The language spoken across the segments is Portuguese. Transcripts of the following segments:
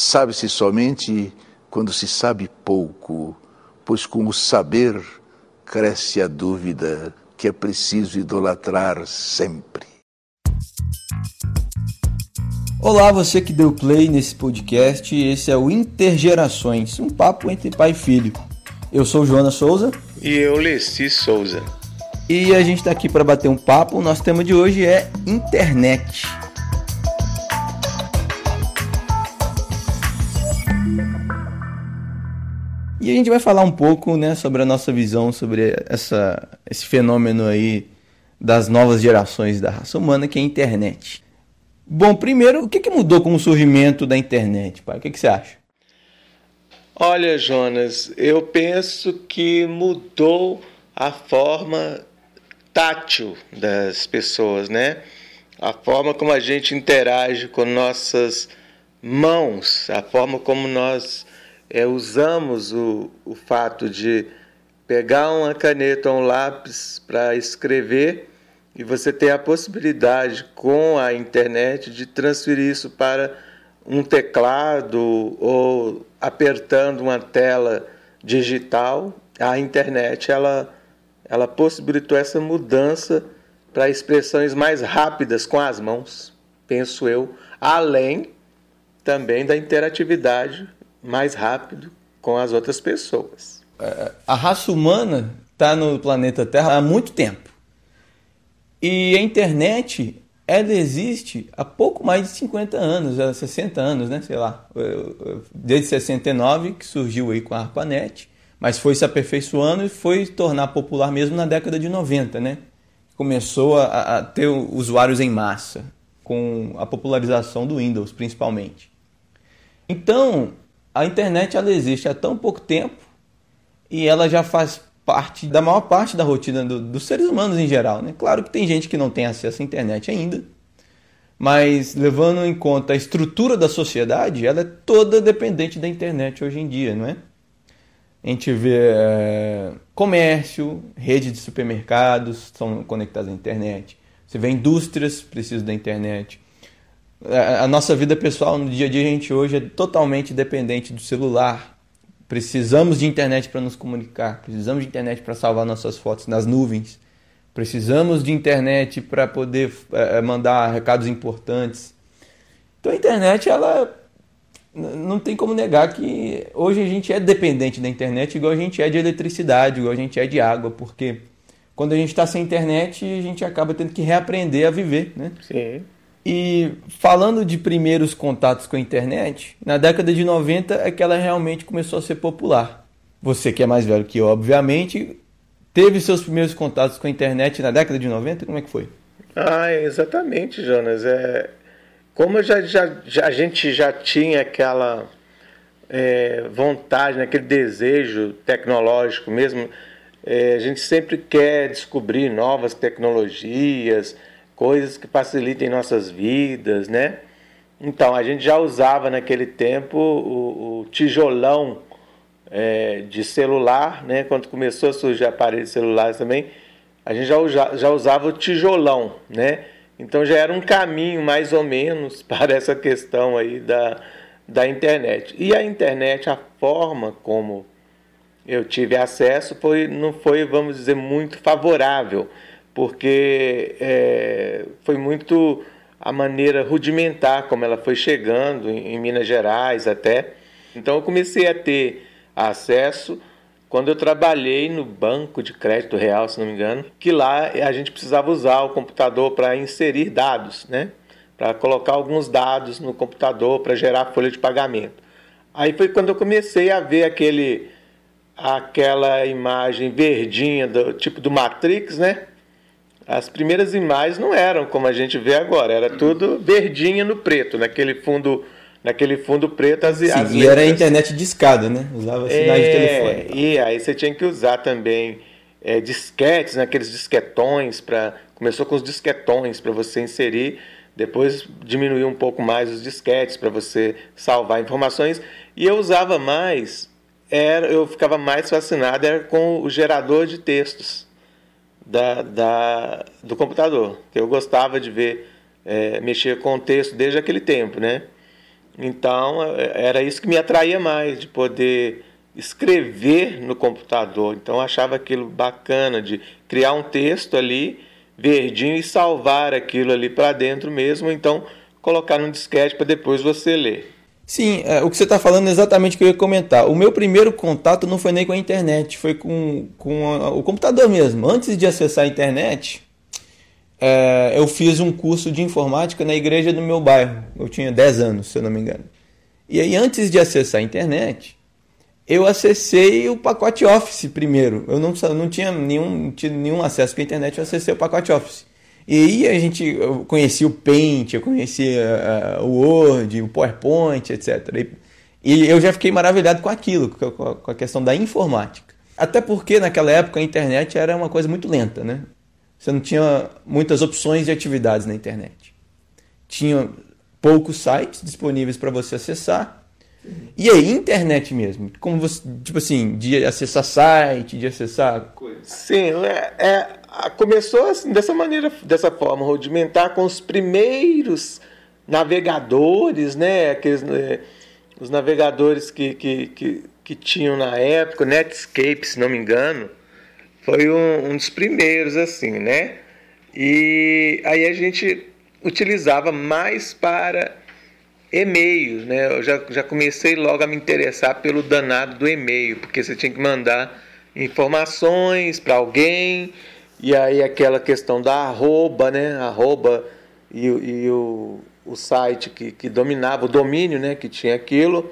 sabe-se somente quando se sabe pouco, pois com o saber cresce a dúvida que é preciso idolatrar sempre. Olá, você que deu play nesse podcast. Esse é o Intergerações, um papo entre pai e filho. Eu sou Joana Souza. E eu, Leci Souza. E a gente está aqui para bater um papo. O nosso tema de hoje é internet. E a gente vai falar um pouco né, sobre a nossa visão sobre essa, esse fenômeno aí das novas gerações da raça humana, que é a internet. Bom, primeiro, o que, que mudou com o surgimento da internet, pai? O que, que você acha? Olha, Jonas, eu penso que mudou a forma tátil das pessoas, né? A forma como a gente interage com nossas mãos, a forma como nós é, usamos o, o fato de pegar uma caneta ou um lápis para escrever e você tem a possibilidade com a internet de transferir isso para um teclado ou apertando uma tela digital. A internet ela, ela possibilitou essa mudança para expressões mais rápidas com as mãos, penso eu, além também da interatividade mais rápido com as outras pessoas. É, a raça humana está no planeta Terra há muito tempo. E a internet, ela existe há pouco mais de 50 anos, 60 anos, né? Sei lá. Desde 69 que surgiu aí com a ARPANET, mas foi se aperfeiçoando e foi tornar popular mesmo na década de 90, né? Começou a, a ter usuários em massa, com a popularização do Windows, principalmente. Então, a internet ela existe há tão pouco tempo e ela já faz parte da maior parte da rotina do, dos seres humanos em geral. Né? Claro que tem gente que não tem acesso à internet ainda, mas levando em conta a estrutura da sociedade, ela é toda dependente da internet hoje em dia, não é? A gente vê é, comércio, rede de supermercados são conectados à internet. Você vê indústrias precisam da internet. A, nossa vida pessoal no dia a dia a gente hoje é totalmente dependente do celular, Precisamos de internet para nos comunicar, precisamos de internet para salvar nossas fotos nas nuvens, precisamos de internet para poder é, mandar recados importantes. Então a internet, ela não tem como negar que hoje a gente é dependente da internet, igual a gente é de eletricidade, igual a gente é de água, porque quando a gente está sem internet, a gente acaba tendo que reaprender a viver, né? Sim. E falando de primeiros contatos com a internet, na década de 90 é que ela realmente começou a ser popular. Você que é mais velho que eu, obviamente, teve seus primeiros contatos com a internet na década de 90? Como é que foi? Ah, exatamente, Jonas. É, como já, já, já, a gente já tinha aquela é, vontade, né, aquele desejo tecnológico mesmo, é, a gente sempre quer descobrir novas tecnologias, coisas que facilitem nossas vidas, né? Então, a gente já usava naquele tempo o, o tijolão é, de celular, né? Quando começou a surgir aparelhos celulares também, a gente já, já usava o tijolão, né? Então já era um caminho mais ou menos para essa questão aí da, da internet. E a internet, a forma como eu tive acesso foi, não foi, vamos dizer, muito favorável porque é, foi muito a maneira rudimentar como ela foi chegando em, em Minas Gerais até. Então eu comecei a ter acesso quando eu trabalhei no banco de crédito real, se não me engano, que lá a gente precisava usar o computador para inserir dados, né? Para colocar alguns dados no computador para gerar folha de pagamento. Aí foi quando eu comecei a ver aquele aquela imagem verdinha do tipo do Matrix, né? As primeiras imagens não eram como a gente vê agora, era tudo verdinha no preto, naquele fundo, naquele fundo preto as, Sim, as E era a internet de escada, né? Usava sinais é, de telefone. E aí você tinha que usar também é, disquetes, naqueles né? disquetões para começou com os disquetões para você inserir, depois diminuiu um pouco mais os disquetes para você salvar informações e eu usava mais era eu ficava mais fascinado era com o gerador de textos da, da, do computador, eu gostava de ver, é, mexer com o texto desde aquele tempo, né? Então era isso que me atraía mais, de poder escrever no computador. Então eu achava aquilo bacana de criar um texto ali verdinho e salvar aquilo ali para dentro mesmo, então colocar num disquete para depois você ler. Sim, é, o que você está falando é exatamente o que eu ia comentar. O meu primeiro contato não foi nem com a internet, foi com, com a, o computador mesmo. Antes de acessar a internet, é, eu fiz um curso de informática na igreja do meu bairro. Eu tinha 10 anos, se eu não me engano. E aí, antes de acessar a internet, eu acessei o pacote Office primeiro. Eu não, não tinha nenhum, tinha nenhum acesso com a internet, eu acessei o pacote Office. E aí a gente conhecia o Paint, eu conhecia uh, o Word, o PowerPoint, etc. E, eu já fiquei maravilhado com aquilo, com a, com a questão da informática. Até porque naquela época a internet era uma coisa muito lenta, né? Você não tinha muitas opções de atividades na internet. Tinha poucos sites disponíveis para você acessar e aí, internet mesmo? Como você, tipo assim, de acessar site, de acessar coisas? Sim, é, é, começou assim, dessa maneira, dessa forma, rudimentar com os primeiros navegadores, né? Aqueles, né, os navegadores que, que, que, que, tinham na época, Netscape, se não me engano, foi um, um dos primeiros, assim, né? E aí a gente utilizava mais para e-mails, né? Eu já, já comecei logo a me interessar pelo danado do e-mail, porque você tinha que mandar informações para alguém, e aí aquela questão da arroba, né? Arroba e, e o, o site que, que dominava, o domínio, né? Que tinha aquilo.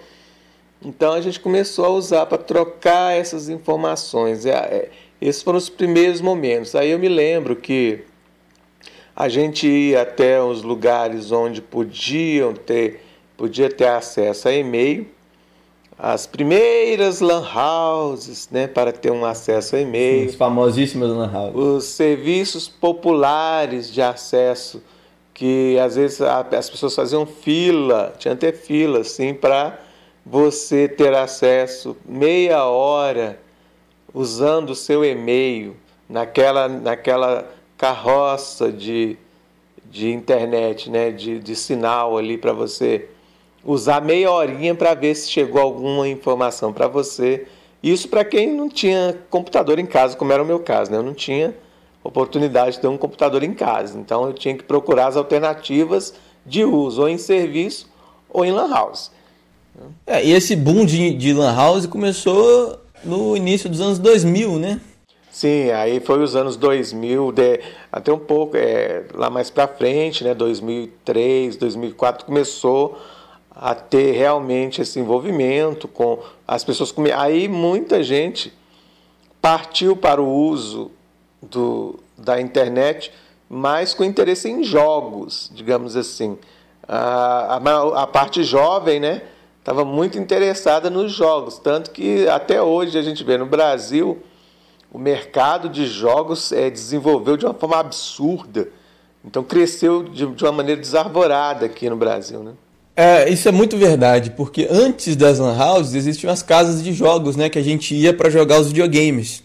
Então a gente começou a usar para trocar essas informações. É, é, esses foram os primeiros momentos. Aí eu me lembro que a gente ia até os lugares onde podiam ter podia ter acesso a e-mail, as primeiras lan houses, né, para ter um acesso a e-mail. Os famosíssimos lan houses. Os serviços populares de acesso, que às vezes as pessoas faziam fila, tinha até fila, assim, para você ter acesso meia hora usando o seu e-mail naquela, naquela carroça de, de internet, né, de, de sinal ali para você usar meia horinha para ver se chegou alguma informação para você. Isso para quem não tinha computador em casa, como era o meu caso, né? Eu não tinha oportunidade de ter um computador em casa, então eu tinha que procurar as alternativas de uso, ou em serviço ou em lan house. É, e esse boom de, de lan house começou no início dos anos 2000, né? Sim, aí foi os anos 2000, de, até um pouco é, lá mais para frente, né? 2003, 2004 começou a ter realmente esse envolvimento com as pessoas. Com... Aí muita gente partiu para o uso do, da internet, mas com interesse em jogos, digamos assim. A, a, a parte jovem, né? Estava muito interessada nos jogos, tanto que até hoje a gente vê no Brasil o mercado de jogos é, desenvolveu de uma forma absurda. Então cresceu de, de uma maneira desarvorada aqui no Brasil, né? É, isso é muito verdade, porque antes das lan houses existiam as casas de jogos, né, que a gente ia para jogar os videogames.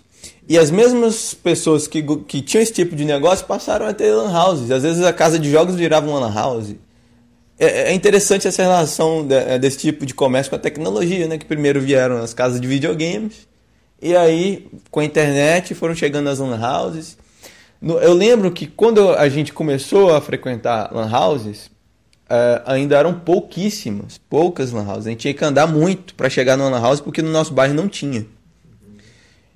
E as mesmas pessoas que, que tinham esse tipo de negócio passaram a ter lan houses. Às vezes a casa de jogos virava uma lan house. É, é interessante essa relação de, é, desse tipo de comércio com a tecnologia, né, que primeiro vieram as casas de videogames e aí com a internet foram chegando as lan houses. Eu lembro que quando a gente começou a frequentar lan houses, uh, ainda eram pouquíssimas, poucas lan houses. A gente tinha que andar muito para chegar numa lan house porque no nosso bairro não tinha.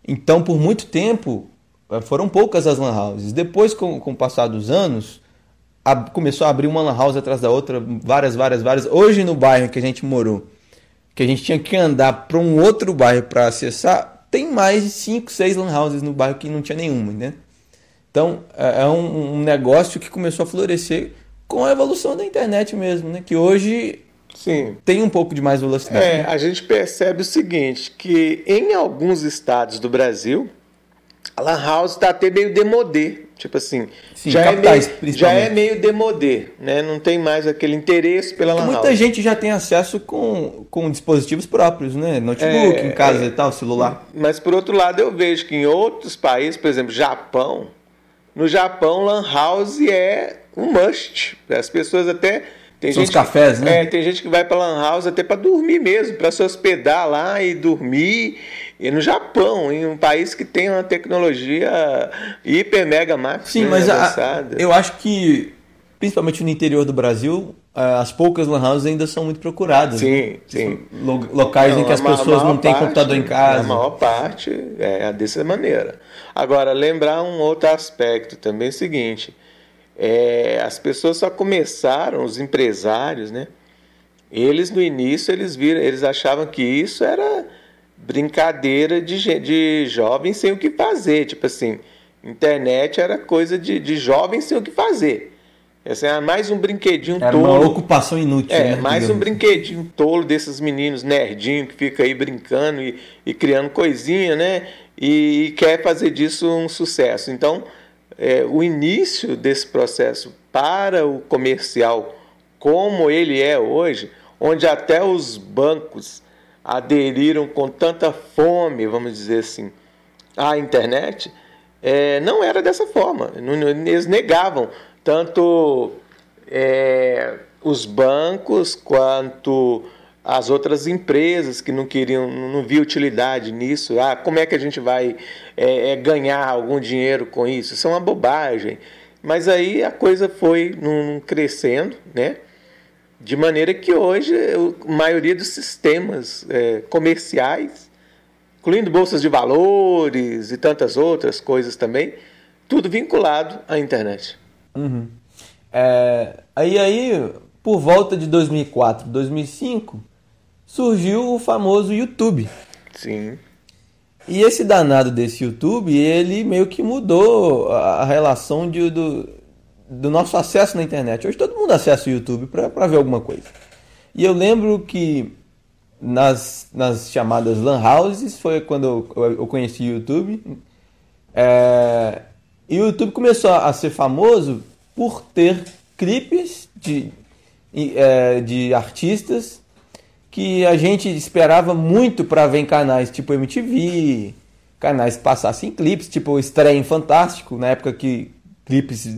Então, por muito tempo, uh, foram poucas as lan houses. Depois, com, com o passar dos anos, a, começou a abrir uma lan house atrás da outra, várias, várias, várias. Hoje, no bairro que a gente morou, que a gente tinha que andar para um outro bairro para acessar, tem mais de 5, 6 lan houses no bairro que não tinha nenhuma, né? Então, é, é um, um negócio que começou a florescer com a evolução da internet mesmo, né? Que hoje Sim. tem um pouco de mais velocidade. É, né? a gente percebe o seguinte, que em alguns estados do Brasil, a Lan House está até meio demodê. Tipo assim, Sim, já, capitais, é meio, já é meio demodê, né? Não tem mais aquele interesse pela Lan Muita House. Muita gente já tem acesso com, com dispositivos próprios, né? Notebook, é, em casa é, e tal, celular. Mas por outro lado, eu vejo que em outros países, por exemplo, Japão, no Japão, Lan House é um must. As pessoas até Tem São gente os cafés, que, né? É, tem gente que vai para lan house até para dormir mesmo, para se hospedar lá e dormir. E no Japão, em um país que tem uma tecnologia hiper mega max Sim, né, mas a- avançada. eu acho que, principalmente no interior do Brasil, as poucas lan houses ainda são muito procuradas. né? Sim, sim. Lo- Locais em que Não, as a a pessoas não têm parte, computador em A casa. maior parte é dessa maneira. Agora, lembrar um outro aspecto também é o seguinte: é, as pessoas só começaram, os empresários, né? Eles no início eles viram, eles achavam que isso era brincadeira de, de jovens sem o que fazer. Tipo assim, internet era coisa de, de jovens sem o que fazer. Esse é mais um brinquedinho Era tolo. uma ocupação inútil. É, né, mais um digamos. brinquedinho tolo desses meninos nerdinhos que fica aí brincando e, e criando coisinha, né? E, quer fazer disso um sucesso. Então, é, o início desse processo para o comercial, como ele é hoje, onde até os bancos aderiram com tanta fome, vamos dizer assim, à internet, é, não era dessa forma. Eles negavam tanto é, os bancos quanto as outras empresas que não queriam, não viam utilidade nisso. Ah, como é que a gente vai é, é, ganhar algum dinheiro com isso? Isso é uma bobagem. Mas aí a coisa foi num- crescendo, né? De maneira que hoje a maioria dos sistemas é, comerciais, incluindo bolsas de valores e tantas outras coisas também, tudo vinculado à internet. É, aí, aí, por volta de 2004, 2005, surgiu o famoso YouTube. Sim. E esse danado desse YouTube, ele meio que mudou a a relação de- do, do nosso acesso na internet. Hoje todo mundo acessa o YouTube para ver alguma coisa. E eu lembro que nas, nas chamadas Lan Houses foi quando eu, eu conheci o YouTube. É, e o YouTube começou a ser famoso por ter clipes de, é, de artistas que a gente esperava muito para ver em canais tipo MTV, canais que passassem clipes, tipo Estreia em Fantástico, na época que clipes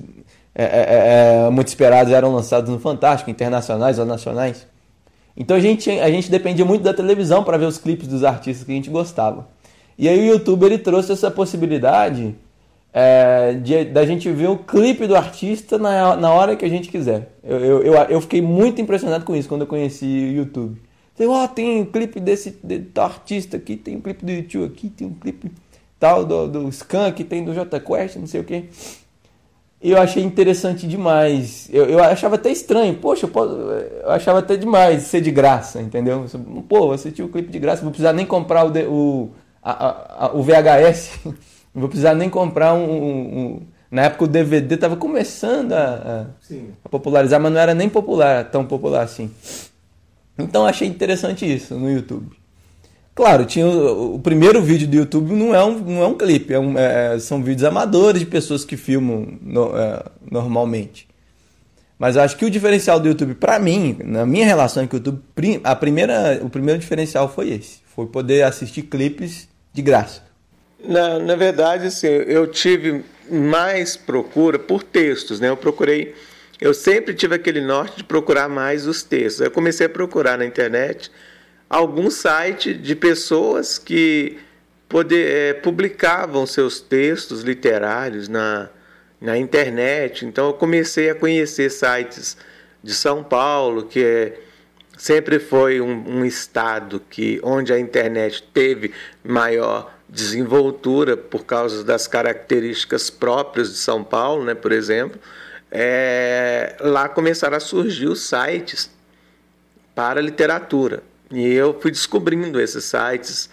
é, é, é, muito esperados eram lançados no Fantástico, internacionais ou nacionais. Então a gente, a gente dependia muito da televisão para ver os clipes dos artistas que a gente gostava. E aí o YouTube ele trouxe essa possibilidade é, de, da gente ver o clipe do artista na, na hora que a gente quiser. Eu, eu, eu, eu fiquei muito impressionado com isso quando eu conheci o YouTube. Falei, ó, tem um clipe desse de, do artista aqui, tem um clipe do YouTube aqui, tem um clipe tal do, do Skank, tem do J Quest, não sei o que. E eu achei interessante demais. Eu, eu achava até estranho. Poxa, eu, posso- eu achava até demais ser de graça, entendeu? Pô, vou assistir o clipe de graça, não vou precisar nem comprar o, o, a- a- o VHS, não vou precisar nem comprar um. um- um- na época o DVD estava começando a, a- a popularizar, mas não era nem popular, tão popular assim. Então achei interessante isso no YouTube. Claro, tinha o, o primeiro vídeo do YouTube não é um, não é um clipe, é um- é- são vídeos amadores de pessoas que filmam no- é, normalmente. Mas acho que o diferencial do YouTube, pra mim, na minha relação com o YouTube, a primeira, o primeiro diferencial foi esse: foi poder assistir clipes de graça. Na, na verdade, assim, eu tive mais procura por textos, né? Eu procurei, eu sempre tive aquele norte de procurar mais os textos. Eu comecei a procurar na internet algum site de pessoas que poder, eh, publicavam seus textos literários na, na internet. Então eu comecei a conhecer sites de São Paulo, que é sempre foi um, um estado que onde a internet teve maior desenvoltura por causa das características próprias de São Paulo, né, por exemplo, é, lá começaram a surgir os sites para literatura. E eu fui descobrindo esses sites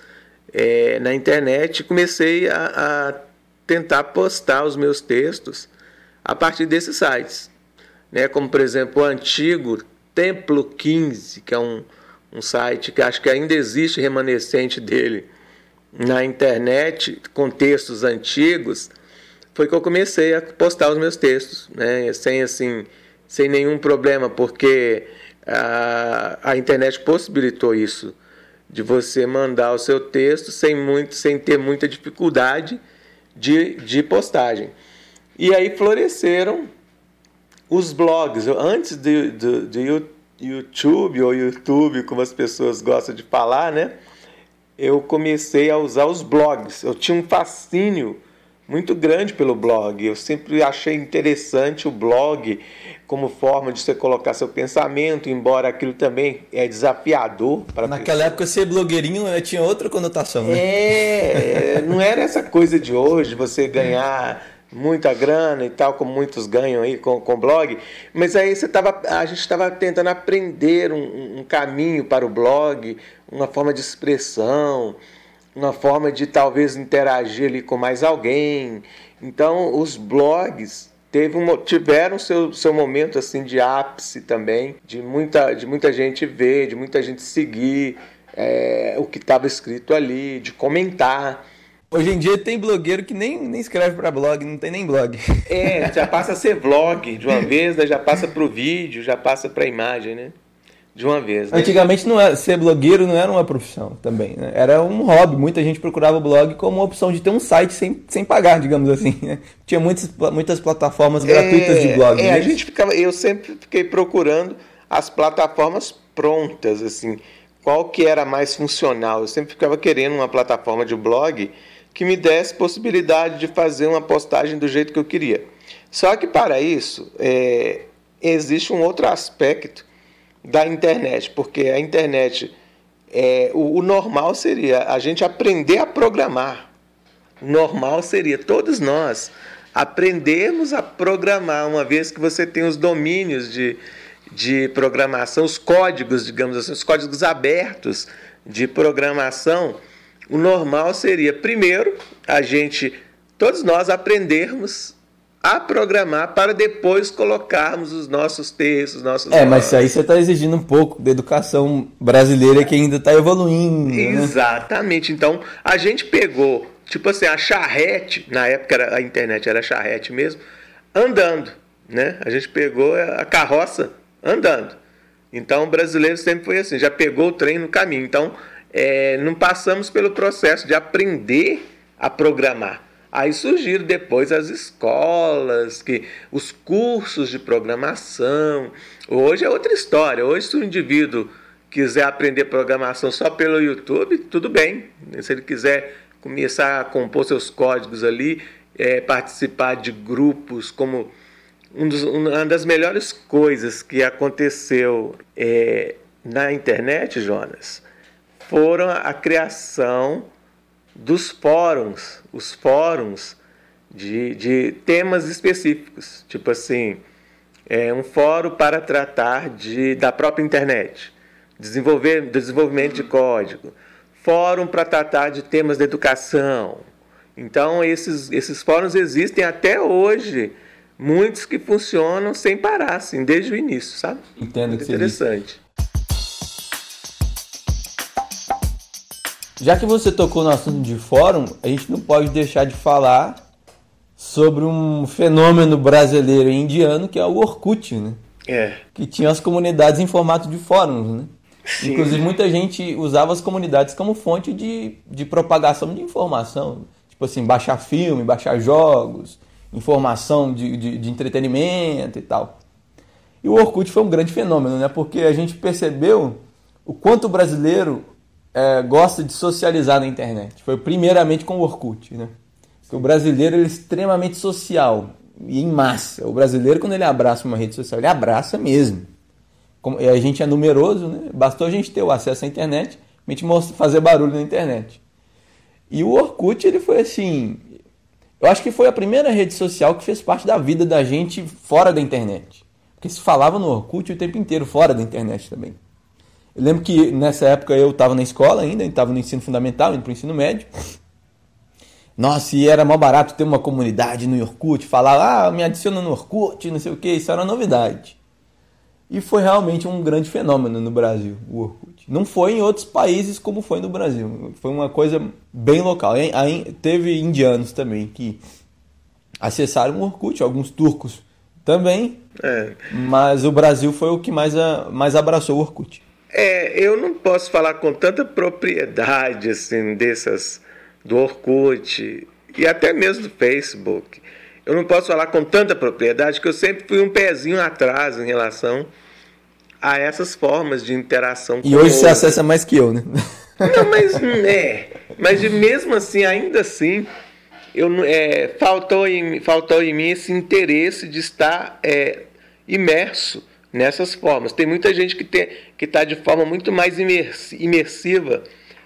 é, na internet e comecei a, a tentar postar os meus textos a partir desses sites. Né? Como, por exemplo, o antigo Templo 15, que é um, um site que acho que ainda existe remanescente dele na internet, com textos antigos, foi que eu comecei a postar os meus textos, né? sem, assim, sem nenhum problema, porque a, a internet possibilitou isso, de você mandar o seu texto sem, muito, sem ter muita dificuldade de, de postagem. E aí floresceram os blogs, antes do, do, do YouTube ou YouTube, como as pessoas gostam de falar, né? Eu comecei a usar os blogs. Eu tinha um fascínio muito grande pelo blog. Eu sempre achei interessante o blog como forma de você colocar seu pensamento, embora aquilo também é desafiador para Naquela pessoa. época ser blogueirinho né, tinha outra conotação, né? É, não era essa coisa de hoje, você ganhar muita grana e tal, como muitos ganham aí com, com blog, mas aí você tava, a gente estava tentando aprender um, um caminho para o blog, uma forma de expressão, uma forma de talvez interagir ali com mais alguém. Então, os blogs teve um, tiveram seu, seu momento assim de ápice também, de muita, de muita gente ver, de muita gente seguir é, o que estava escrito ali, de comentar. Hoje em dia tem blogueiro que nem, nem escreve para blog, não tem nem blog. É, já passa a ser vlog de uma vez, né? já passa para o vídeo, já passa para a imagem, né? de uma vez. Né? Antigamente não era, ser blogueiro não era uma profissão também, né? era um hobby. Muita gente procurava o blog como uma opção de ter um site sem, sem pagar, digamos assim. Né? Tinha muitas, muitas plataformas gratuitas é, de blog. É, a gente ficava, eu sempre fiquei procurando as plataformas prontas, assim, qual que era mais funcional. Eu sempre ficava querendo uma plataforma de blog que me desse possibilidade de fazer uma postagem do jeito que eu queria. Só que para isso é, existe um outro aspecto da internet, porque a internet, é, o, o normal seria a gente aprender a programar. Normal seria todos nós aprendermos a programar, uma vez que você tem os domínios de, de programação, os códigos, digamos assim, os códigos abertos de programação, o normal seria, primeiro, a gente, todos nós aprendermos a programar para depois colocarmos os nossos textos, nossos. É, mas aí você está exigindo um pouco da educação brasileira que ainda está evoluindo. Né? Exatamente. Né? Então a gente pegou, tipo assim, a charrete, na época era, a internet era charrete mesmo, andando. Né? A gente pegou a carroça andando. Então o brasileiro sempre foi assim, já pegou o trem no caminho. Então é, não passamos pelo processo de aprender a programar. Aí surgiram depois as escolas, que os cursos de programação. Hoje é outra história. Hoje, se o indivíduo quiser aprender programação só pelo YouTube, tudo bem. Se ele quiser começar a compor seus códigos ali, é, participar de grupos, como um dos, uma das melhores coisas que aconteceu é, na internet, Jonas, foram a criação dos fóruns, os fóruns de, de temas específicos, tipo assim, é um fórum para tratar de, da própria internet, desenvolver, desenvolvimento de código, fórum para tratar de temas de educação. Então, esses, esses fóruns existem até hoje, muitos que funcionam sem parar, assim, desde o início, sabe? Entendo que interessante. Já que você tocou no assunto de fórum, a gente não pode deixar de falar sobre um fenômeno brasileiro e indiano que é o Orkut, né? É. Que tinha as comunidades em formato de fóruns, né? Sim. Inclusive, muita gente usava as comunidades como fonte de, de propagação de informação. Tipo assim, baixar filme, baixar jogos, informação de, de, de entretenimento e tal. E o Orkut foi um grande fenômeno, né? Porque a gente percebeu o quanto o brasileiro é, gosta de socializar na internet. Foi primeiramente com o Orkut, né? Porque o brasileiro é extremamente social e em massa. O brasileiro, quando ele abraça uma rede social, ele abraça mesmo. Como, a gente é numeroso, né? Bastou a gente ter o acesso à internet, a gente mostra, fazer barulho na internet. E o Orkut, ele foi assim. Eu acho que foi a primeira rede social que fez parte da vida da gente fora da internet. Porque se falava no Orkut o tempo inteiro, fora da internet também. Eu lembro que nessa época eu estava na escola ainda, estava no ensino fundamental, indo para o ensino médio. Nossa, e era mal barato ter uma comunidade no Orkut, falar, ah, me adiciona no Orkut, não sei o que, isso era uma novidade. E foi realmente um grande fenômeno no Brasil, o Orkut. Não foi em outros países como foi no Brasil. Foi uma coisa bem local. Aí teve indianos também que acessaram o Orkut, alguns turcos também. É. Mas o Brasil foi o que mais, mais abraçou o Orkut. É, eu não posso falar com tanta propriedade assim dessas do Orkut e até mesmo do Facebook. eu não posso falar com tanta propriedade que eu sempre fui um pezinho atrás em relação a essas formas de interação. E hoje você acessa mais que eu, né? Não, mas é, mas mesmo assim, ainda assim, eu é, faltou em faltou em mim esse interesse de estar é, imerso nessas formas. Tem muita gente que está de forma muito mais imersiva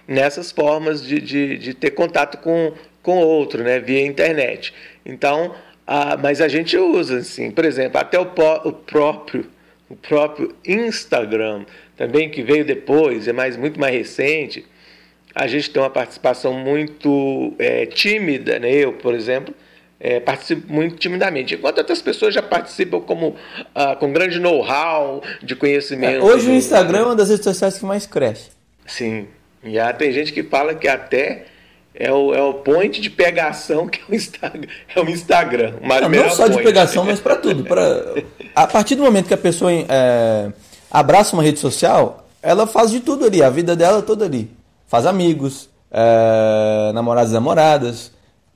nessas formas de, de, de ter contato com com outro, né, via internet. Então, a, mas a gente usa, assim, por exemplo, até o, o próprio o próprio Instagram, também que veio depois, é mais muito mais recente. A gente tem uma participação muito é, tímida, né? Eu, por exemplo, é, participo muito timidamente. Enquanto outras pessoas já participam como, ah, com grande know-how de conhecimento. É, hoje o Instagram é uma das redes sociais que mais cresce. Sim. E há, tem gente que fala que até é o, é o point de pegação que é o Instagram. É o Instagram não, não só point. de pegação, mas para tudo. Pra, a partir do momento que a pessoa é, abraça uma rede social, ela faz de tudo ali, a vida dela toda ali. Faz amigos, é, namorados e namoradas,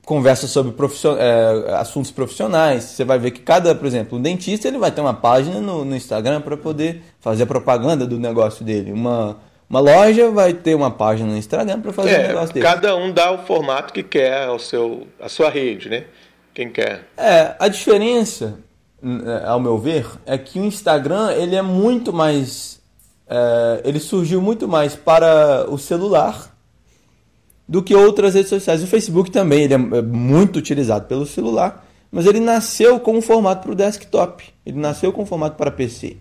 conversa sobre profission... É, assuntos profissionais. Você vai ver que cada, por exemplo, um dentista ele vai ter uma página no, no Instagram para poder fazer a propaganda do negócio dele. Uma, uma loja vai ter uma página no Instagram para fazer é, o negócio dele. Cada um dá o formato que quer ao seu, a sua rede, né? Quem quer. É, a diferença, ao meu ver, é que o Instagram ele é muito mais. É, ele surgiu muito mais para o celular do que outras redes sociais. O Facebook também ele é, é muito utilizado pelo celular, mas ele nasceu com um formato para o desktop. Ele nasceu com um formato para PC.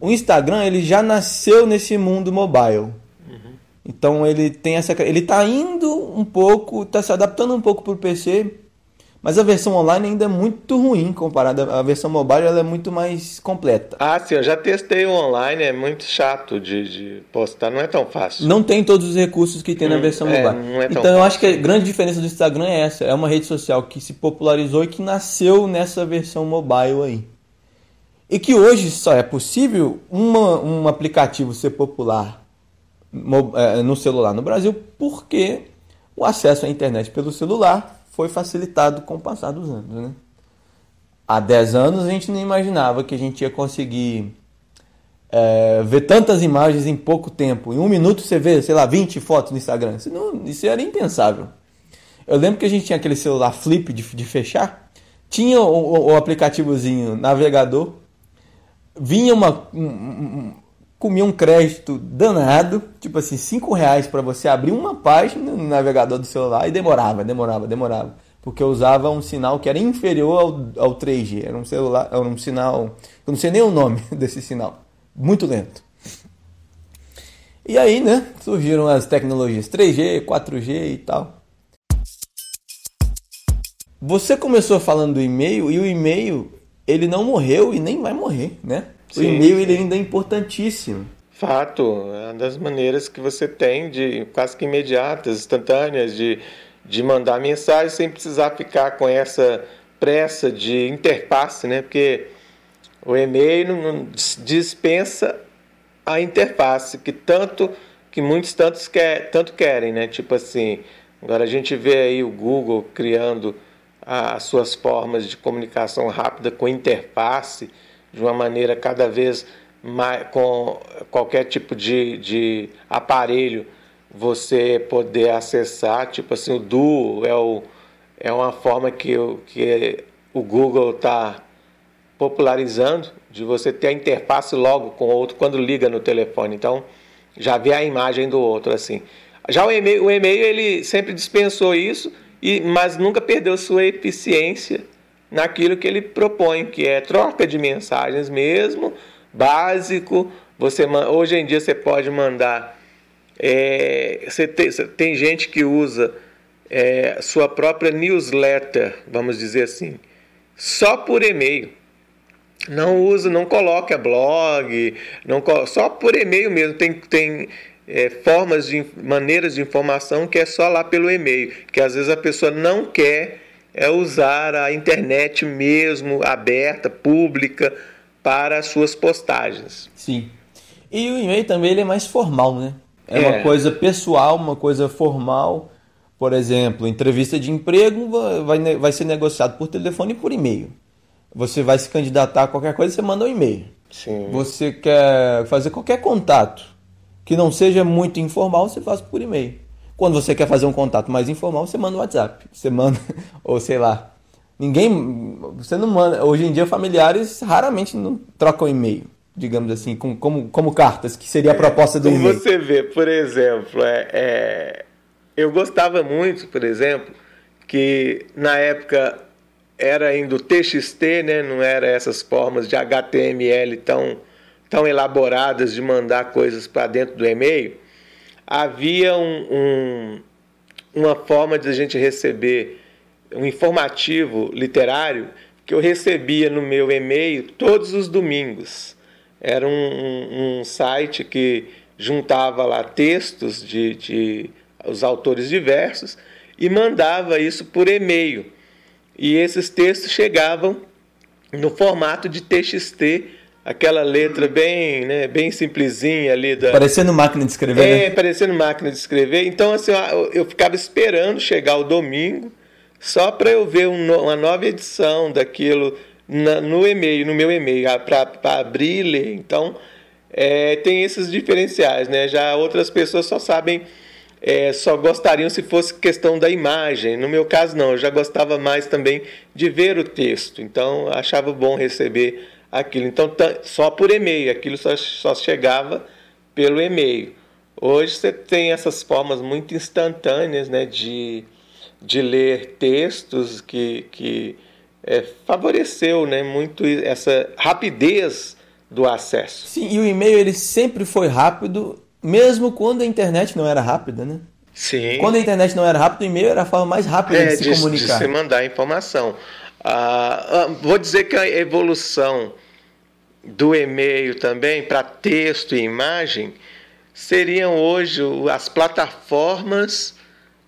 O Instagram ele já nasceu nesse mundo mobile. Uhum. Então ele tem essa, ele está indo um pouco, está se adaptando um pouco para o PC mas a versão online ainda é muito ruim comparada à versão mobile, ela é muito mais completa. Ah, sim, eu já testei o online, é muito chato de, de postar, não é tão fácil. Não tem todos os recursos que tem hum, na versão é, mobile. É então eu acho que a grande diferença do Instagram é essa, é uma rede social que se popularizou e que nasceu nessa versão mobile aí. E que hoje só é possível uma, um aplicativo ser popular é, no celular no Brasil porque o acesso à internet pelo celular foi facilitado com o passar dos anos. Né? Há 10 anos a gente não imaginava que a gente ia conseguir é, ver tantas imagens em pouco tempo. Em um minuto você vê, sei lá, 20 fotos no Instagram. Isso, não, isso era impensável. Eu lembro que a gente tinha aquele celular flip de, de fechar, tinha o, o, o, aplicativozinho navegador, vinha uma, um, comia um crédito danado, tipo assim, 5 reais para você abrir uma página no navegador do celular e demorava, demorava, demorava. Porque eu usava um sinal que era inferior ao, ao 3G. Era um celular, era um sinal. Eu não sei nem o nome desse sinal. Muito lento. E aí, né, surgiram as tecnologias 3G, 4G e tal. Você começou falando do e-mail e o e-mail ele não morreu e nem vai morrer, né? O e-mail ele ainda é importantíssimo. Fato, é uma das maneiras que você tem de quase que imediatas, instantâneas, de, de mandar mensagem sem precisar ficar com essa pressa de interface, né? Porque o e-mail dispensa a interface que tanto que muitos tantos quer, tanto querem, né? Tipo assim, agora a gente vê aí o Google criando as suas formas de comunicação rápida com interface de uma maneira cada vez mais com qualquer tipo de, de aparelho você poder acessar, tipo assim, o Duo é, o, é uma forma que, o, que o Google está popularizando de você ter a interface logo com o outro quando liga no telefone. Então, já vê a imagem do outro assim. Já o e-mail, o e-mail ele sempre dispensou isso, e, mas nunca perdeu sua eficiência naquilo que ele propõe, que é troca de mensagens mesmo, básico. Você hoje em dia você pode mandar. É, você tem, tem gente que usa é, sua própria newsletter, vamos dizer assim, só por e-mail. Não usa, não coloca blog, não só por e-mail mesmo. Tem, tem é, formas de maneiras de informação que é só lá pelo e-mail, que às vezes a pessoa não quer é usar a internet mesmo, aberta, pública, para as suas postagens. Sim. E o e-mail também ele é mais formal, né? É, é, uma coisa pessoal, uma coisa formal. Por exemplo, entrevista de emprego vai, vai ser negociado por telefone e por e-mail. Você vai se candidatar a qualquer coisa, você manda um e-mail. Sim. Você quer fazer qualquer contato que não seja muito informal, você faz por e-mail. Quando você quer fazer um contato mais informal, você manda um WhatsApp. Você manda, ou sei lá. Ninguém. Você não manda. Hoje em dia, familiares raramente não trocam e-mail, digamos assim, como, como, como cartas, que seria a proposta do e-mail. Você vê, por exemplo, é, é, eu gostava muito, por exemplo, que na época era ainda o TXT, né? não era essas formas de HTML tão, tão elaboradas de mandar coisas para dentro do e-mail havia um, um, uma forma de a gente receber um informativo literário que eu recebia no meu e-mail todos os domingos. Era um, um site que juntava lá textos de, de os autores diversos e mandava isso por e-mail. E esses textos chegavam no formato de TXT aquela letra bem, né, bem simplesinha ali da parecendo máquina de escrever, é, né? parecendo máquina de escrever. Então assim, eu, eu ficava esperando chegar o domingo só para eu ver um, uma nova edição daquilo na, no e-mail, no meu e-mail, para abrir e ler. Então é, tem esses diferenciais, né? Já outras pessoas só sabem é, só gostariam se fosse questão da imagem. No meu caso, não, eu já gostava mais também de ver o texto, então achava bom receber aquilo. Então, só por e-mail, aquilo só, só chegava pelo e-mail. Hoje você tem essas formas muito instantâneas né, de, de ler textos que, que é, favoreceu né, muito essa rapidez do acesso. Sim, e o e-mail ele sempre foi rápido, mesmo quando a internet não era rápida, né? Sim. Quando a internet não era rápida, o e-mail era a forma mais rápida é, de se de, comunicar. De se mandar informação. Ah, ah, vou dizer que a evolução do e-mail também para texto e imagem seriam hoje as plataformas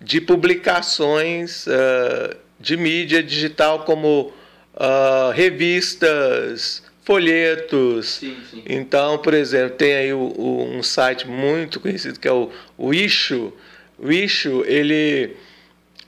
de publicações uh, de mídia digital como uh, revistas, folhetos. Sim, sim. Então, por exemplo, tem aí o, o, um site muito conhecido que é o, o. O Issue, ele,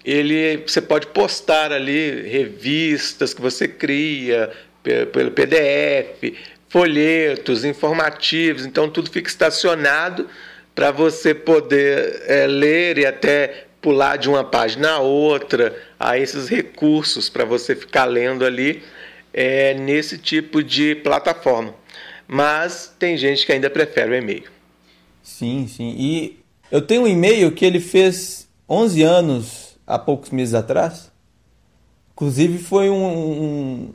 ele, você pode postar ali revistas que você cria pelo PDF, folhetos informativos, então tudo fica estacionado para você poder é, ler e até pular de uma página a outra, a esses recursos para você ficar lendo ali é, nesse tipo de plataforma. Mas tem gente que ainda prefere o e-mail. Sim, sim. E eu tenho um e-mail que ele fez 11 anos há poucos meses atrás. Inclusive foi um, um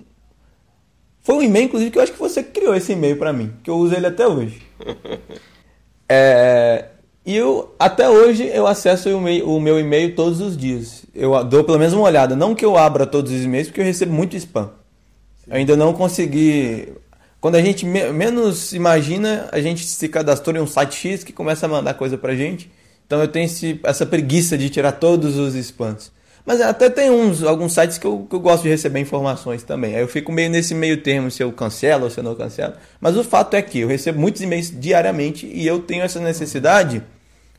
foi um e-mail, inclusive, que eu acho que você criou esse e-mail para mim, que eu uso ele até hoje. é, e eu, até hoje, eu acesso o, o meu e-mail todos os dias. Eu dou pelo menos uma olhada. Não que eu abra todos os e-mails, porque eu recebo muito spam. Eu ainda não consegui. Quando a gente me menos imagina, a gente se cadastrou em um site X que começa a mandar coisa pra gente. Então eu tenho esse, essa preguiça de tirar todos os spams. Mas até tem uns, alguns sites que eu, que eu gosto de receber informações também. Aí eu fico meio nesse meio termo se eu cancelo ou se eu não cancelo. Mas o fato é que eu recebo muitos e-mails diariamente e eu tenho essa necessidade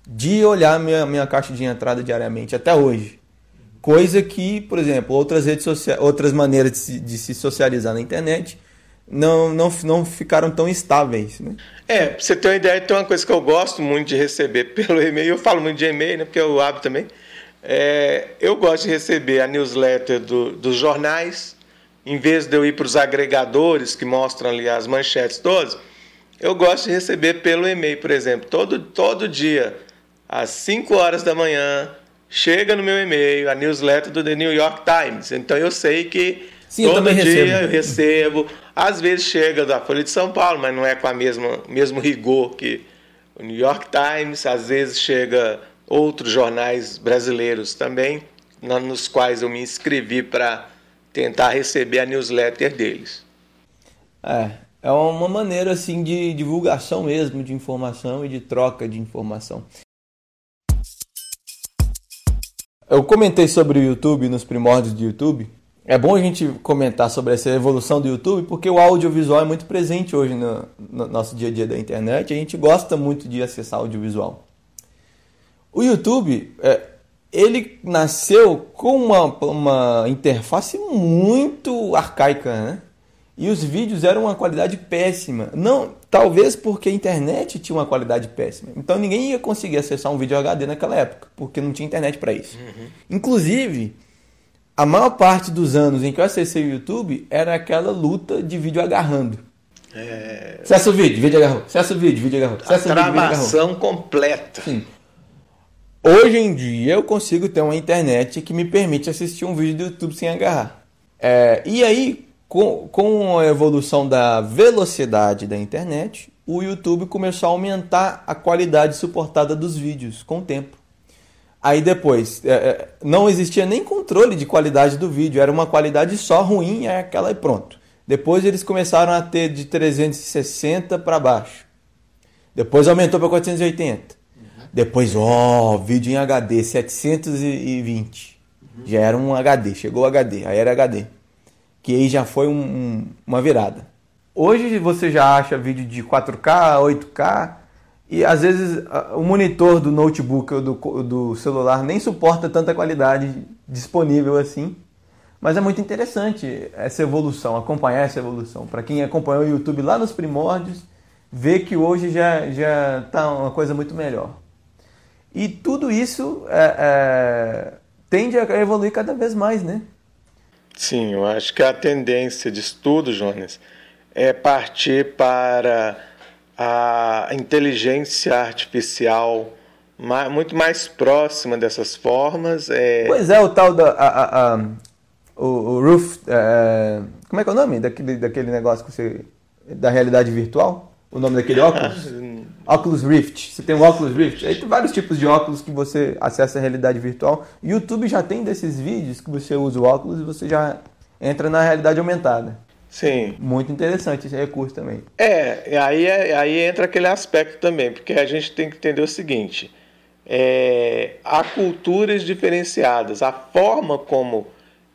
de olhar minha, minha caixa de entrada diariamente, até hoje. Coisa que, por exemplo, outras redes sociais, outras maneiras de se, de se socializar na internet não, não, não ficaram tão estáveis. Né? É, pra você ter uma ideia, tem uma coisa que eu gosto muito de receber pelo e-mail, eu falo muito de e-mail, né, porque eu abro também é, eu gosto de receber a newsletter do, dos jornais, em vez de eu ir para os agregadores que mostram ali as manchetes todas, eu gosto de receber pelo e-mail, por exemplo. Todo, todo dia, às 5 horas da manhã, chega no meu e-mail a newsletter do The New York Times. Então eu sei que Sim, todo eu dia recebo. eu recebo. Às vezes chega da Folha de São Paulo, mas não é com a mesma mesmo rigor que o New York Times. Às vezes chega outros jornais brasileiros também, nos quais eu me inscrevi para tentar receber a newsletter deles. É, é uma maneira assim de divulgação mesmo de informação e de troca de informação. Eu comentei sobre o YouTube nos primórdios do YouTube. É bom a gente comentar sobre essa evolução do YouTube porque o audiovisual é muito presente hoje no, no nosso dia a dia da internet. A gente gosta muito de acessar audiovisual. O YouTube, é, ele nasceu com uma, uma interface muito arcaica, né? E os vídeos eram uma qualidade péssima. Não, talvez porque a internet tinha uma qualidade péssima. Então ninguém ia conseguir acessar um vídeo HD naquela época, porque não tinha internet para isso. Uhum. Inclusive, a maior parte dos anos em que eu acessei o YouTube era aquela luta de vídeo agarrando. É... Acessa o vídeo, vídeo agarrou. Acessa o vídeo, vídeo agarrou. Acessa a tramação completa. Sim. Hoje em dia eu consigo ter uma internet que me permite assistir um vídeo do YouTube sem agarrar. É, e aí, com, com a evolução da velocidade da internet, o YouTube começou a aumentar a qualidade suportada dos vídeos com o tempo. Aí depois, é, é não existia nem controle de qualidade do vídeo, era uma qualidade só ruim, é aquela e pronto. Depois eles começaram a ter de 360 para baixo. Depois aumentou para 480. Depois, ó, oh, vídeo em HD, 720. Uhum. Já era um HD, chegou HD, aí era HD. Que aí já foi um, um, uma virada. Hoje você já acha vídeo de 4K, 8K, e às vezes o monitor do notebook ou do, do celular nem suporta tanta qualidade disponível assim. Mas é muito interessante essa evolução, acompanhar essa evolução. Para quem acompanhou o YouTube lá nos primórdios, vê que hoje já está uma coisa muito melhor. E tudo isso é, é, tende a evoluir cada vez mais, né? Sim, eu acho que a tendência de estudo, Jonas, é partir para a inteligência artificial muito mais próxima dessas formas. É... Pois é, o tal da. A, a, a, o, o Roof. É, como é que é o nome daquele, daquele negócio que você, da realidade virtual? O nome daquele óculos? Oculus Rift. Você tem o Oculus Rift. Aí tem vários tipos de óculos que você acessa a realidade virtual. YouTube já tem desses vídeos que você usa o óculos e você já entra na realidade aumentada. Sim. Muito interessante esse recurso também. É, aí, é, aí entra aquele aspecto também, porque a gente tem que entender o seguinte: é, há culturas diferenciadas, a forma como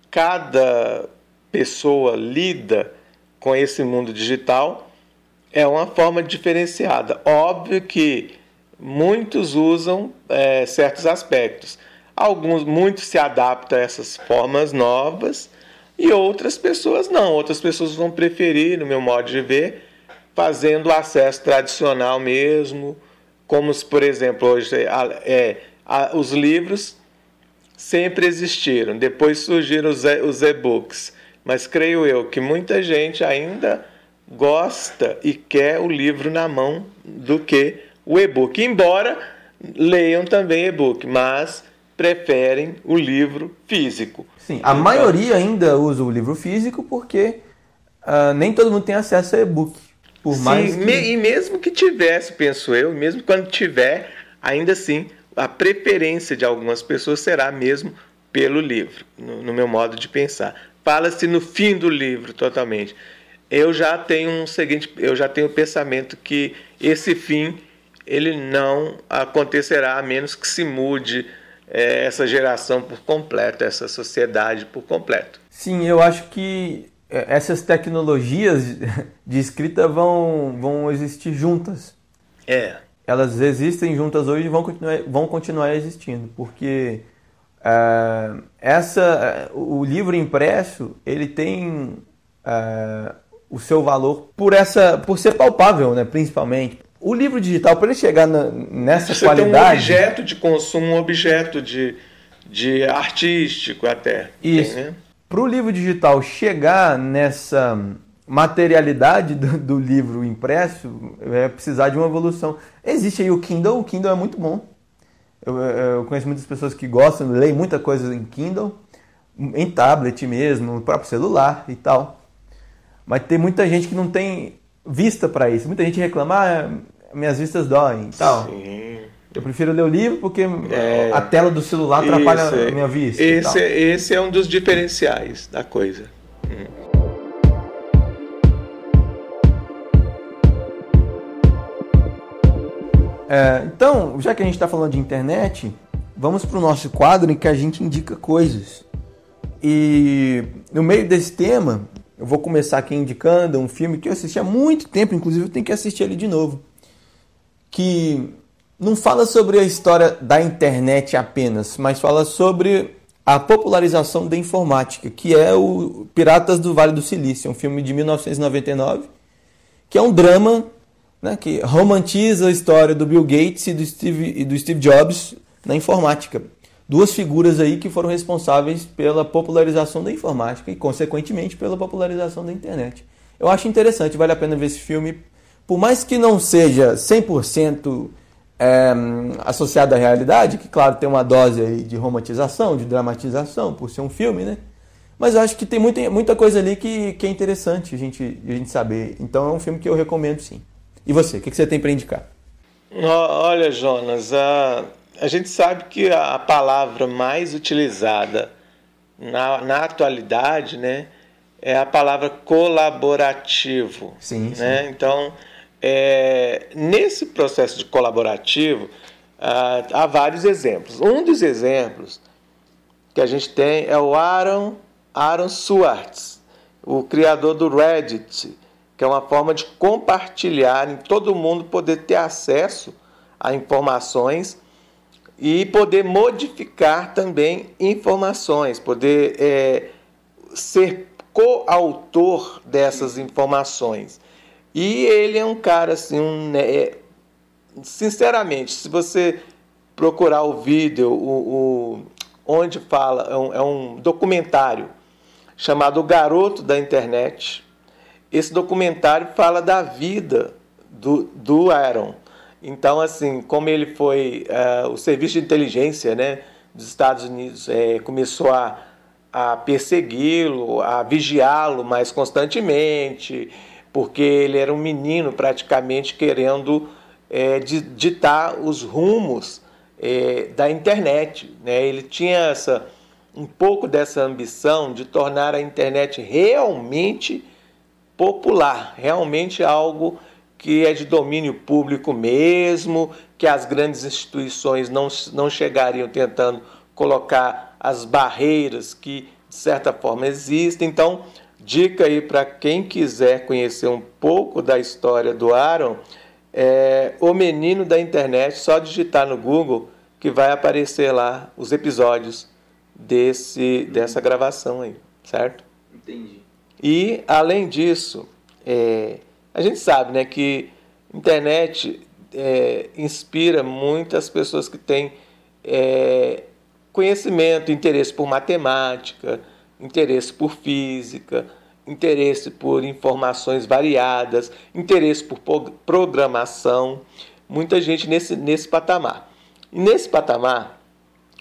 cada pessoa lida com esse mundo digital é uma forma diferenciada. Óbvio que muitos usam é, certos aspectos. Alguns, muitos se adaptam a essas formas novas e outras pessoas não. Outras pessoas vão preferir, no meu modo de ver, fazendo o acesso tradicional mesmo, como se, por exemplo, hoje é, os livros sempre existiram. Depois surgiram os e-books, mas creio eu que muita gente ainda gosta e quer o livro na mão do que o e-book. Embora leiam também e-book, mas preferem o livro físico. Sim, a então, maioria ainda usa o livro físico porque uh, nem todo mundo tem acesso a e-book. Por Sim, mais que... e mesmo que tivesse, penso eu, mesmo quando tiver, ainda assim, a preferência de algumas pessoas será mesmo pelo livro, no, no meu modo de pensar. Fala-se no fim do livro totalmente eu já tenho um seguinte, eu já tenho o pensamento que esse fim ele não acontecerá a menos que se mude é, essa geração por completo, essa sociedade por completo. Sim, eu acho que é, essas tecnologias de escrita vão, vão existir juntas. É. Elas existem juntas hoje e vão continuar, vão continuar existindo, porque é, essa, é, o livro impresso ele tem o seu valor por essa por ser palpável, né, principalmente. O livro digital, para ele chegar na, nessa Você qualidade... Tem um objeto de consumo, um objeto de, de artístico até. Isso. Né? Para o livro digital chegar nessa materialidade do, do, livro impresso, é precisar de uma evolução. Existe aí o Kindle, o Kindle é muito bom. Eu, eu conheço muitas pessoas que gostam, leem muita coisa em Kindle, em tablet mesmo, no próprio celular e tal. Mas tem muita gente que não tem vista para isso. Muita gente reclama, ah, minhas vistas doem e tal. Sim. Eu prefiro ler o livro porque é, a tela do celular atrapalha esse, a minha vista. Esse, é, esse é um dos diferenciais da coisa. Hum. É, então, já que a gente está falando de internet, vamos para o nosso quadro em que a gente indica coisas. E no meio desse tema, eu vou começar aqui indicando um filme que eu assisti há muito tempo, inclusive eu tenho que assistir ele de novo. Que não fala sobre a história da internet apenas, mas fala sobre a popularização da informática, que é o Piratas do Vale do Silício, um filme de 1999, que é um drama né, que romantiza a história do Bill Gates e do Steve, e do Steve Jobs na informática. Duas figuras aí que foram responsáveis pela popularização da informática e, consequentemente, pela popularização da internet. Eu acho interessante, vale a pena ver esse filme, por mais que não seja 100% é, associado à realidade, que, claro, tem uma dose aí de romantização, de dramatização, por ser um filme, né? Mas eu acho que tem muita, muita coisa ali que, que é interessante a gente, a gente saber. Então é um filme que eu recomendo sim. E você, o que, que você tem para indicar? Olha, Jonas, a, a gente sabe que a palavra mais utilizada na, na atualidade né, é a palavra colaborativo. Sim, né? Sim. Então, é, nesse processo de colaborativo, ah, há vários exemplos. Um dos exemplos que a gente tem é o Aaron, Aaron Swartz, o criador do Reddit, que é uma forma de compartilhar, em todo mundo poder ter acesso a informações e poder modificar também informações, poder é, ser coautor dessas informações. E ele é um cara assim, um, é, sinceramente, se você procurar o vídeo, o, o onde fala, é um, é um documentário chamado O Garoto da Internet, esse documentário fala da vida do, do Aaron. Então, assim, como ele foi, uh, o serviço de inteligência né, dos Estados Unidos é, começou a, a persegui-lo, a vigiá-lo mais constantemente, porque ele era um menino praticamente querendo é, ditar os rumos é, da internet. Né? Ele tinha essa, um pouco dessa ambição de tornar a internet realmente popular, realmente algo que é de domínio público mesmo, que as grandes instituições não, não chegariam tentando colocar as barreiras que, de certa forma, existem. Então, dica aí para quem quiser conhecer um pouco da história do Aaron, é O Menino da Internet, só digitar no Google que vai aparecer lá os episódios desse, dessa gravação aí, certo? Entendi. E, além disso, é, a gente sabe né, que internet é, inspira muitas pessoas que têm é, conhecimento, interesse por matemática, interesse por física, interesse por informações variadas, interesse por programação, muita gente nesse, nesse patamar. Nesse patamar,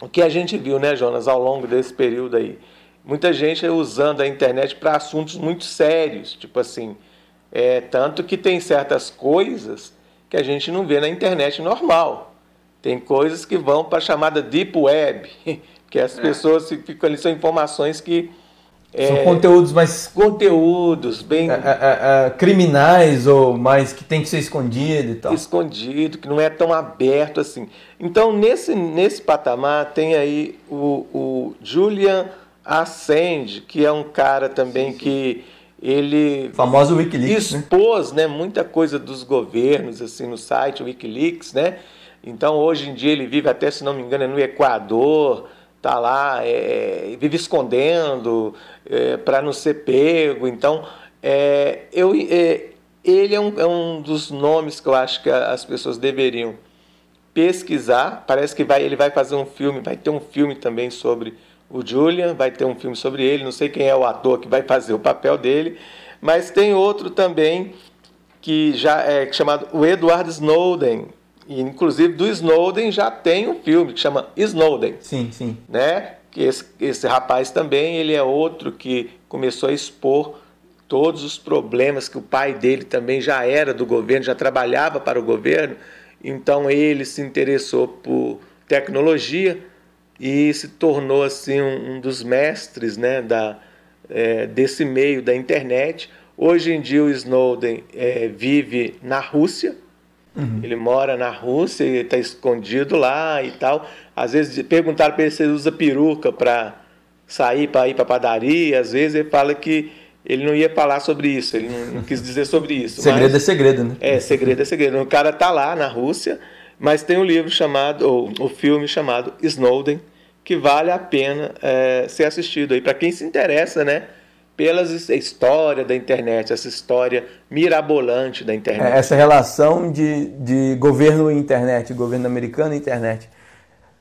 o que a gente viu, né, Jonas, ao longo desse período aí, muita gente usando a internet para assuntos muito sérios, tipo assim, é, tanto que tem certas coisas que a gente não vê na internet normal. Tem coisas que vão para a chamada Deep Web, que as é. pessoas ficam ali, são informações que. É, são conteúdos mais. Conteúdos bem. É, é, é, criminais ou mais que tem que ser escondido e tal. Escondido, que não é tão aberto assim. Então, nesse, nesse patamar, tem aí o, o Julian Assange, que é um cara também sim, sim. que ele famoso WikiLeaks né? expôs né? né, muita coisa dos governos assim no site WikiLeaks, né? Então hoje em dia ele vive até se não me engano é no Equador, tá lá, é, vive escondendo é, para não ser pego. Então é, eu, é, ele é um, é um dos nomes que eu acho que as pessoas deveriam pesquisar. Parece que vai, ele vai fazer um filme, vai ter um filme também sobre o Julian, vai ter um filme sobre ele, não sei quem é o ator que vai fazer o papel dele, mas tem outro também que já é chamado o Edward Snowden. E, inclusive do Snowden já tem um filme que chama Snowden. Sim, sim. Né? Esse, esse rapaz também, ele é outro que começou a expor todos os problemas que o pai dele também já era do governo, já trabalhava para o governo. Então ele se interessou por tecnologia e se tornou assim um, um dos mestres né, da, é, desse meio da internet. Hoje em dia o Snowden é, vive na Rússia, uhum. ele mora na Rússia e está escondido lá e tal. Às vezes perguntaram para ele se ele usa peruca para sair para ir para padaria, às vezes ele fala que ele não ia falar sobre isso, ele não, não quis dizer sobre isso. segredo é segredo, né? É, segredo é segredo. O cara tá lá na Rússia Mas tem um livro chamado, ou o um filme chamado Snowden, que vale a pena é, ser assistido aí para quem se interessa, né? Pela história da internet, essa história mirabolante da internet. É, essa relação de, de governo e internet, governo americano e internet.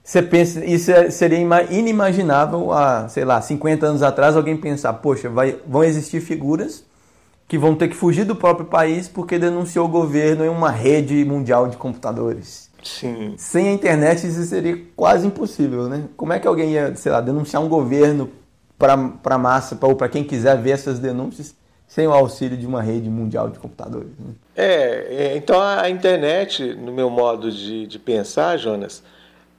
Você pensa, isso seria inimaginável há, sei lá, 50 anos atrás alguém pensar, poxa, vai, vão existir figuras que vão ter que fugir do próprio país porque denunciou o governo em uma rede mundial de computadores. Sim. Sem a internet isso seria quase impossível, né? Como é que alguém ia, sei lá, denunciar um governo para a massa ou para quem quiser ver essas denúncias sem o auxílio de uma rede mundial de computadores? Né? É, então a internet, no meu modo de, de pensar, Jonas,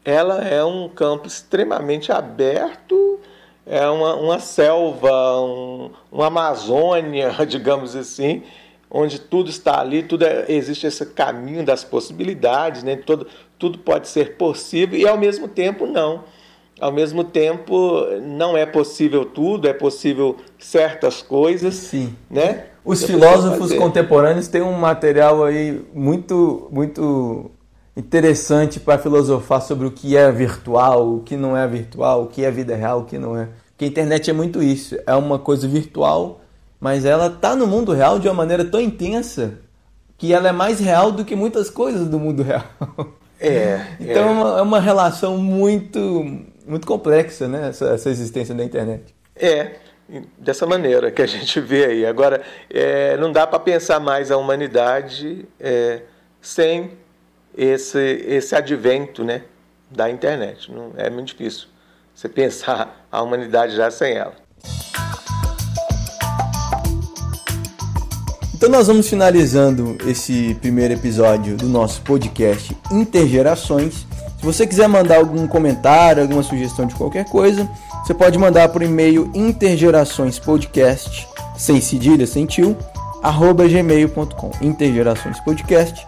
ela é um campo extremamente aberto, é uma, uma selva, um, uma Amazônia, digamos assim, onde tudo está ali, tudo é, existe esse caminho das possibilidades, né? Todo, tudo pode ser possível e ao mesmo tempo não. Ao mesmo tempo não é possível tudo, é possível certas coisas, Sim. né? Os filósofos contemporâneos têm um material aí muito muito interessante para filosofar sobre o que é virtual, o que não é virtual, o que é vida real, o que não é. Porque a internet é muito isso, é uma coisa virtual, mas ela está no mundo real de uma maneira tão intensa que ela é mais real do que muitas coisas do mundo real. É. então é, é uma, é uma, relação muito muito complexa, né, essa, essa, existência da internet. É, dessa maneira que a gente vê aí. Agora, é, não dá para pensar mais a humanidade é, sem esse, esse advento né, da internet. Não, é muito difícil você pensar a humanidade já sem ela. Então nós vamos finalizando esse primeiro episódio do nosso podcast Intergerações. Se você quiser mandar algum comentário, alguma sugestão de qualquer coisa, você pode mandar por e-mail intergeraçõespodcast, sem cedilha, sem tio, arroba gmail.com. Intergeraçõespodcast,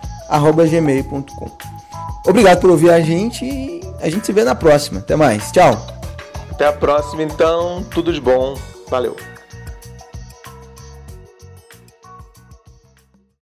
gmail.com. Obrigado por ouvir a gente e a gente se vê na próxima. Até mais. Tchau. Até a próxima, então. Tudo de bom. Valeu.